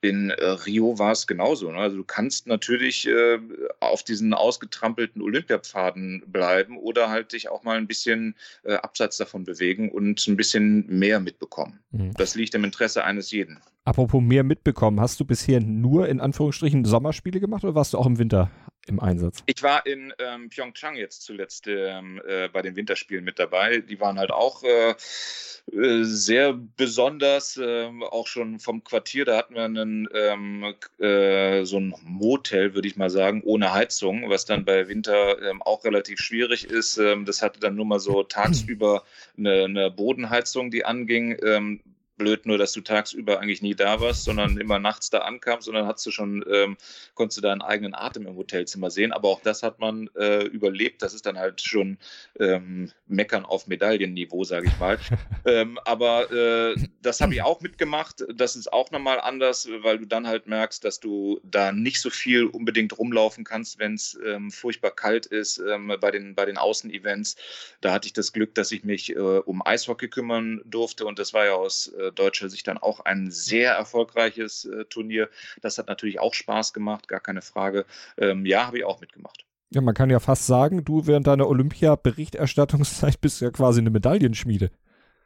in äh, Rio war es genauso. Ne? Also du kannst natürlich äh, auf diesen ausgetrampelten Olympiapfaden bleiben oder halt dich auch mal ein bisschen äh, abseits davon bewegen und ein bisschen mehr mitbekommen. Mhm. Das liegt im Interesse eines jeden. Apropos mehr mitbekommen, hast du bisher nur in Anführungsstrichen Sommerspiele gemacht oder warst du auch im Winter im Einsatz? Ich war in ähm, Pyeongchang jetzt zuletzt ähm, äh, bei den Winterspielen mit dabei. Die waren halt auch äh, äh sehr besonders, äh, auch schon vom Quartier. Da hatten wir einen, ähm, äh, so ein Motel, würde ich mal sagen, ohne Heizung, was dann bei Winter ähm, auch relativ schwierig ist. Ähm, das hatte dann nur mal so tagsüber eine, eine Bodenheizung, die anging ähm, blöd nur, dass du tagsüber eigentlich nie da warst, sondern immer nachts da ankamst und dann hast du schon, ähm, konntest du deinen eigenen Atem im Hotelzimmer sehen. Aber auch das hat man äh, überlebt. Das ist dann halt schon ähm, Meckern auf Medaillenniveau, sage ich mal. ähm, aber äh, das habe ich auch mitgemacht. Das ist auch nochmal anders, weil du dann halt merkst, dass du da nicht so viel unbedingt rumlaufen kannst, wenn es ähm, furchtbar kalt ist ähm, bei den, bei den Außenevents. Da hatte ich das Glück, dass ich mich äh, um Eishockey kümmern durfte und das war ja aus äh, deutscher Sicht dann auch ein sehr erfolgreiches äh, Turnier. Das hat natürlich auch Spaß gemacht, gar keine Frage. Ähm, ja, habe ich auch mitgemacht. Ja, man kann ja fast sagen, du während deiner Olympia-Berichterstattungszeit bist ja quasi eine Medaillenschmiede.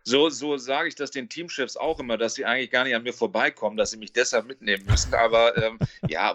So, so sage ich das den Teamchefs auch immer, dass sie eigentlich gar nicht an mir vorbeikommen, dass sie mich deshalb mitnehmen müssen. Aber ähm, ja,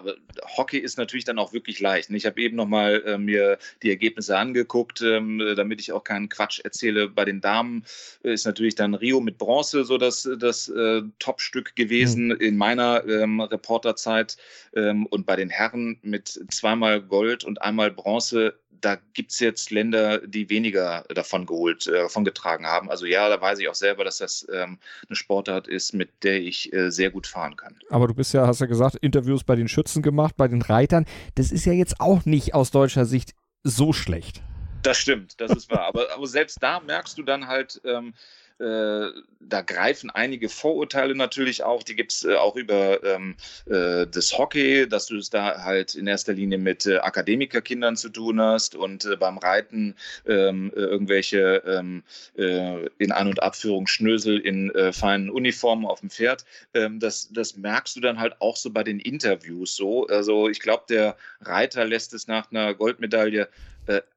Hockey ist natürlich dann auch wirklich leicht. Ich habe eben nochmal äh, mir die Ergebnisse angeguckt, ähm, damit ich auch keinen Quatsch erzähle. Bei den Damen ist natürlich dann Rio mit Bronze so das, das äh, Topstück gewesen mhm. in meiner ähm, Reporterzeit. Ähm, und bei den Herren mit zweimal Gold und einmal Bronze da gibt es jetzt Länder, die weniger davon geholt, äh, davon getragen haben. Also ja, da weiß ich auch selber, dass das ähm, eine Sportart ist, mit der ich äh, sehr gut fahren kann. Aber du bist ja, hast ja gesagt, Interviews bei den Schützen gemacht, bei den Reitern. Das ist ja jetzt auch nicht aus deutscher Sicht so schlecht. Das stimmt, das ist wahr. Aber, aber selbst da merkst du dann halt, ähm, äh, da greifen einige Vorurteile natürlich auch. Die gibt es äh, auch über ähm, äh, das Hockey, dass du es da halt in erster Linie mit äh, Akademikerkindern zu tun hast und beim Reiten ähm, äh, irgendwelche ähm, in An- und Abführung Schnösel in feinen Uniformen auf dem Pferd. Ähm, das, das merkst du dann halt auch so bei den Interviews so. Also ich glaube, der Reiter lässt es nach einer Goldmedaille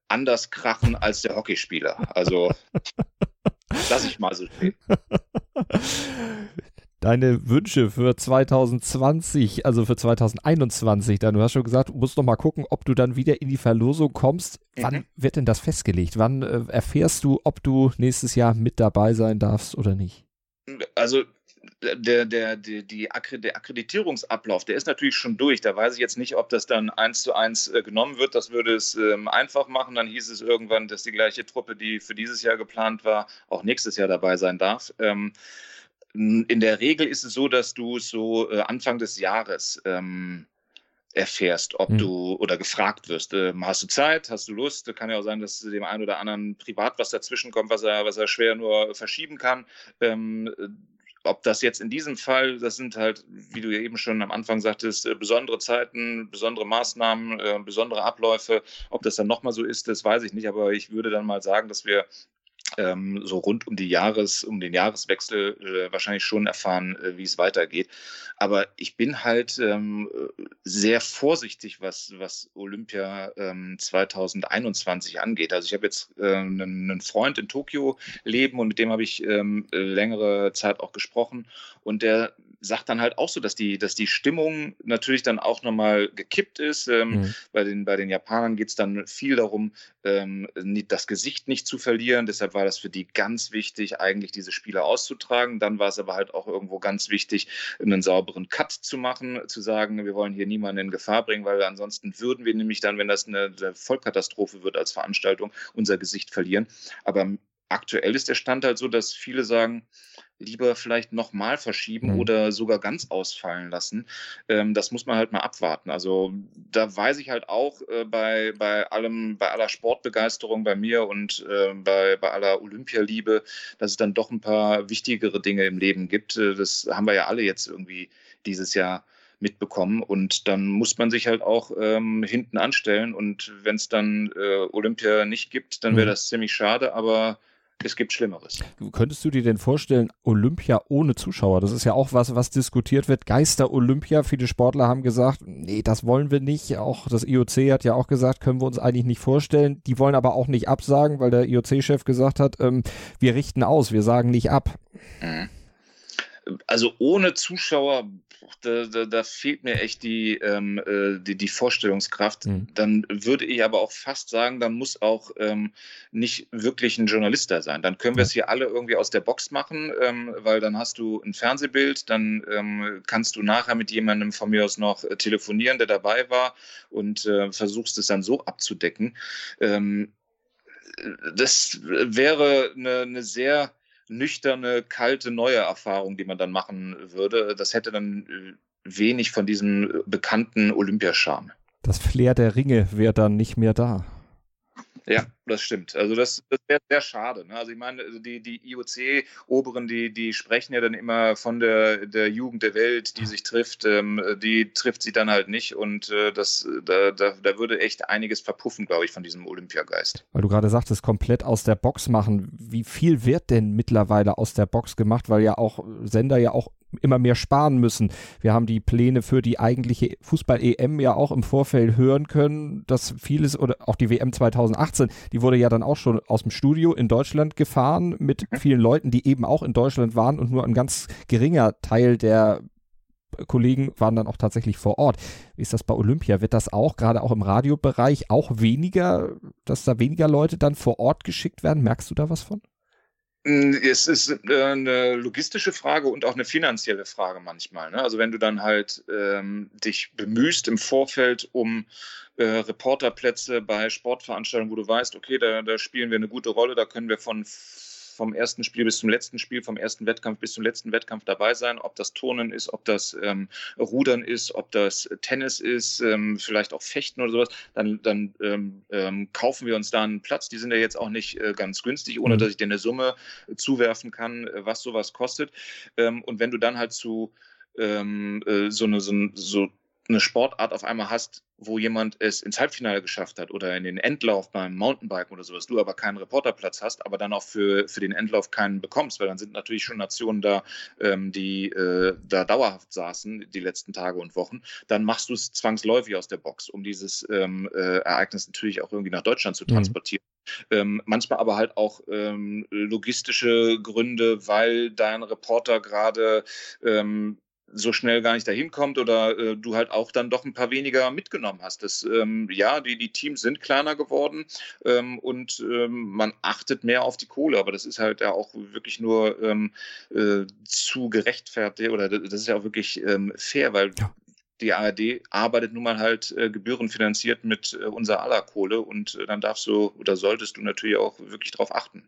anders krachen als der Hockeyspieler. Also Lass ich mal so stehen. Deine Wünsche für 2020, also für 2021, dann du hast schon gesagt, du musst noch mal gucken, ob du dann wieder in die Verlosung kommst. Mhm. Wann wird denn das festgelegt? Wann äh, erfährst du, ob du nächstes Jahr mit dabei sein darfst oder nicht? Also der, der, der, die der Akkreditierungsablauf, der ist natürlich schon durch. Da weiß ich jetzt nicht, ob das dann eins zu eins äh, genommen wird. Das würde es ähm, einfach machen. Dann hieß es irgendwann, dass die gleiche Truppe, die für dieses Jahr geplant war, auch nächstes Jahr dabei sein darf. Ähm, in der Regel ist es so, dass du so äh, Anfang des Jahres ähm, erfährst, ob mhm. du oder gefragt wirst, ähm, hast du Zeit, hast du Lust? Kann ja auch sein, dass dem einen oder anderen privat was dazwischen kommt, was er, was er schwer nur verschieben kann. Ähm, ob das jetzt in diesem Fall, das sind halt, wie du ja eben schon am Anfang sagtest, äh, besondere Zeiten, besondere Maßnahmen, äh, besondere Abläufe. Ob das dann nochmal so ist, das weiß ich nicht. Aber ich würde dann mal sagen, dass wir ähm, so rund um die Jahres, um den Jahreswechsel äh, wahrscheinlich schon erfahren, äh, wie es weitergeht. Aber ich bin halt ähm, sehr vorsichtig, was, was Olympia ähm, 2021 angeht. Also ich habe jetzt äh, einen, einen, Freund in Tokio leben und mit dem habe ich ähm, längere Zeit auch gesprochen und der sagt dann halt auch so, dass die, dass die Stimmung natürlich dann auch nochmal gekippt ist. Ähm, mhm. bei, den, bei den Japanern geht es dann viel darum, ähm, das Gesicht nicht zu verlieren. Deshalb war das für die ganz wichtig, eigentlich diese Spiele auszutragen. Dann war es aber halt auch irgendwo ganz wichtig, einen sauberen Cut zu machen, zu sagen, wir wollen hier niemanden in Gefahr bringen, weil ansonsten würden wir nämlich dann, wenn das eine, Vollkatastrophe wird als Veranstaltung, unser Gesicht verlieren. Aber aktuell ist der Stand halt so, dass viele sagen, lieber vielleicht nochmal verschieben mhm. oder sogar ganz ausfallen lassen. Ähm, das muss man halt mal abwarten. Also da weiß ich halt auch äh, bei, bei allem, bei aller Sportbegeisterung bei mir und äh, bei, bei aller Olympialiebe, dass es dann doch ein paar wichtigere Dinge im Leben gibt. Äh, das haben wir ja alle jetzt irgendwie dieses Jahr mitbekommen. Und dann muss man sich halt auch ähm, hinten anstellen. Und wenn es dann äh, Olympia nicht gibt, dann wäre mhm. das ziemlich schade. Aber es gibt Schlimmeres. Könntest du dir denn vorstellen, Olympia ohne Zuschauer? Das ist ja auch was, was diskutiert wird. Geister-Olympia. Viele Sportler haben gesagt, nee, das wollen wir nicht. Auch das IOC hat ja auch gesagt, können wir uns eigentlich nicht vorstellen. Die wollen aber auch nicht absagen, weil der IOC-Chef gesagt hat, ähm, wir richten aus, wir sagen nicht ab. Mhm also ohne Zuschauer, da, da, da fehlt mir echt die, ähm, äh, die, die, Vorstellungskraft. Mhm. Dann würde ich aber auch fast sagen, dann muss auch ähm, nicht wirklich ein Journalist da sein. Dann können wir es hier alle irgendwie aus der Box machen, ähm, weil dann hast du ein Fernsehbild, dann ähm, kannst du nachher mit jemandem von mir aus noch äh, telefonieren, der dabei war und äh, versuchst es dann so abzudecken. Ähm, das wäre eine, eine sehr nüchterne, kalte, neue Erfahrung, die man dann machen würde. Das hätte dann äh, wenig von diesem bekannten Olympiascham. Das Flair der Ringe wäre dann nicht mehr da. Ja, das stimmt. Also das, das wäre sehr schade. Ne? Also ich meine, also die, die IOC-Oberen, die, die sprechen ja dann immer von der, der Jugend der Welt, die sich trifft. Ähm, die trifft sie dann halt nicht und äh, das, da, da, da würde echt einiges verpuffen, glaube ich, von diesem Olympiageist. Weil du gerade sagtest, komplett aus der Box machen. Wie viel wird denn mittlerweile aus der Box gemacht? Weil ja auch Sender ja auch immer mehr sparen müssen. Wir haben die Pläne für die eigentliche Fußball-EM ja auch im Vorfeld hören können, dass vieles oder auch die WM 2018, die wurde ja dann auch schon aus dem Studio in Deutschland gefahren mit vielen Leuten, die eben auch in Deutschland waren und nur ein ganz geringer Teil der Kollegen waren dann auch tatsächlich vor Ort. Wie ist das bei Olympia? Wird das auch, gerade auch im Radiobereich, auch weniger, dass da weniger Leute dann vor Ort geschickt werden? Merkst du da was von? Hm, es ist äh, eine logistische Frage und auch eine finanzielle Frage manchmal. Ne? Also wenn du dann halt ähm, dich bemühst im Vorfeld um äh, Reporterplätze bei Sportveranstaltungen, wo du weißt, okay, da, da spielen wir eine gute Rolle, da können wir von vom ersten Spiel bis zum letzten Spiel, vom ersten Wettkampf bis zum letzten Wettkampf dabei sein, ob das Turnen ist, ob das ähm, Rudern ist, ob das Tennis ist, ähm, vielleicht auch Fechten oder sowas, dann, dann ähm, ähm kaufen wir uns da einen Platz. Die sind ja jetzt auch nicht äh, ganz günstig, ohne mhm. dass ich dir eine Summe zuwerfen kann, äh, was sowas kostet. Ähm, und wenn du dann halt zu ähm, äh, so eine so, so eine Sportart auf einmal hast, wo jemand es ins Halbfinale geschafft hat oder in den Endlauf beim Mountainbiken oder sowas, du aber keinen Reporterplatz hast, aber dann auch für, für den Endlauf keinen bekommst, weil dann sind natürlich schon Nationen da, ähm, die äh, da dauerhaft saßen die letzten Tage und Wochen, dann machst du es zwangsläufig aus der Box, um dieses ähm, äh, Ereignis natürlich auch irgendwie nach Deutschland zu mhm. transportieren. Mhm. Ähm, manchmal aber halt auch ähm, logistische Gründe, weil dein Reporter gerade ähm, so schnell gar nicht dahin kommt oder äh, du halt auch dann doch ein paar weniger mitgenommen hast. Das, ähm, ja, die, die Teams sind kleiner geworden ähm, und ähm, man achtet mehr auf die Kohle, aber das ist halt ja auch wirklich nur ähm, äh, zu gerechtfertigt oder das ist ja auch wirklich ähm, fair, weil ja. die ARD arbeitet nun mal halt äh, gebührenfinanziert mit äh, unserer aller Kohle und äh, dann darfst du oder solltest du natürlich auch wirklich darauf achten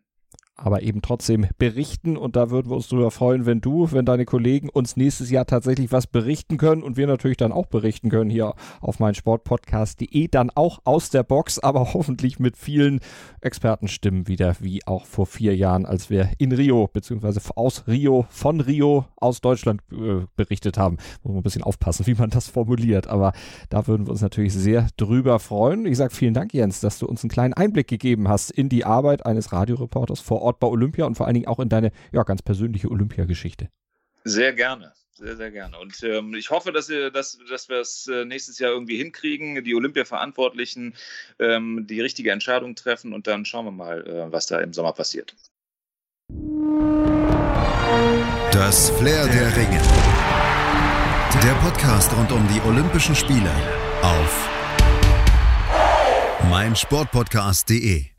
aber eben trotzdem berichten. Und da würden wir uns darüber freuen, wenn du, wenn deine Kollegen uns nächstes Jahr tatsächlich was berichten können und wir natürlich dann auch berichten können hier auf meinsportpodcast.de, dann auch aus der Box, aber hoffentlich mit vielen Expertenstimmen wieder, wie auch vor vier Jahren, als wir in Rio, beziehungsweise aus Rio, von Rio aus Deutschland äh, berichtet haben. Muss man ein bisschen aufpassen, wie man das formuliert, aber da würden wir uns natürlich sehr drüber freuen. Ich sage vielen Dank, Jens, dass du uns einen kleinen Einblick gegeben hast in die Arbeit eines Radioreporters vor Ort Ort bei Olympia und vor allen Dingen auch in deine ja, ganz persönliche Olympiageschichte. Sehr gerne. Sehr, sehr gerne. Und ähm, ich hoffe, dass, ihr, dass, dass wir es äh, nächstes Jahr irgendwie hinkriegen, die Olympia-Verantwortlichen ähm, die richtige Entscheidung treffen und dann schauen wir mal, äh, was da im Sommer passiert. Das Flair der Ringe. Der Podcast rund um die Olympischen Spiele auf meinsportpodcast.de.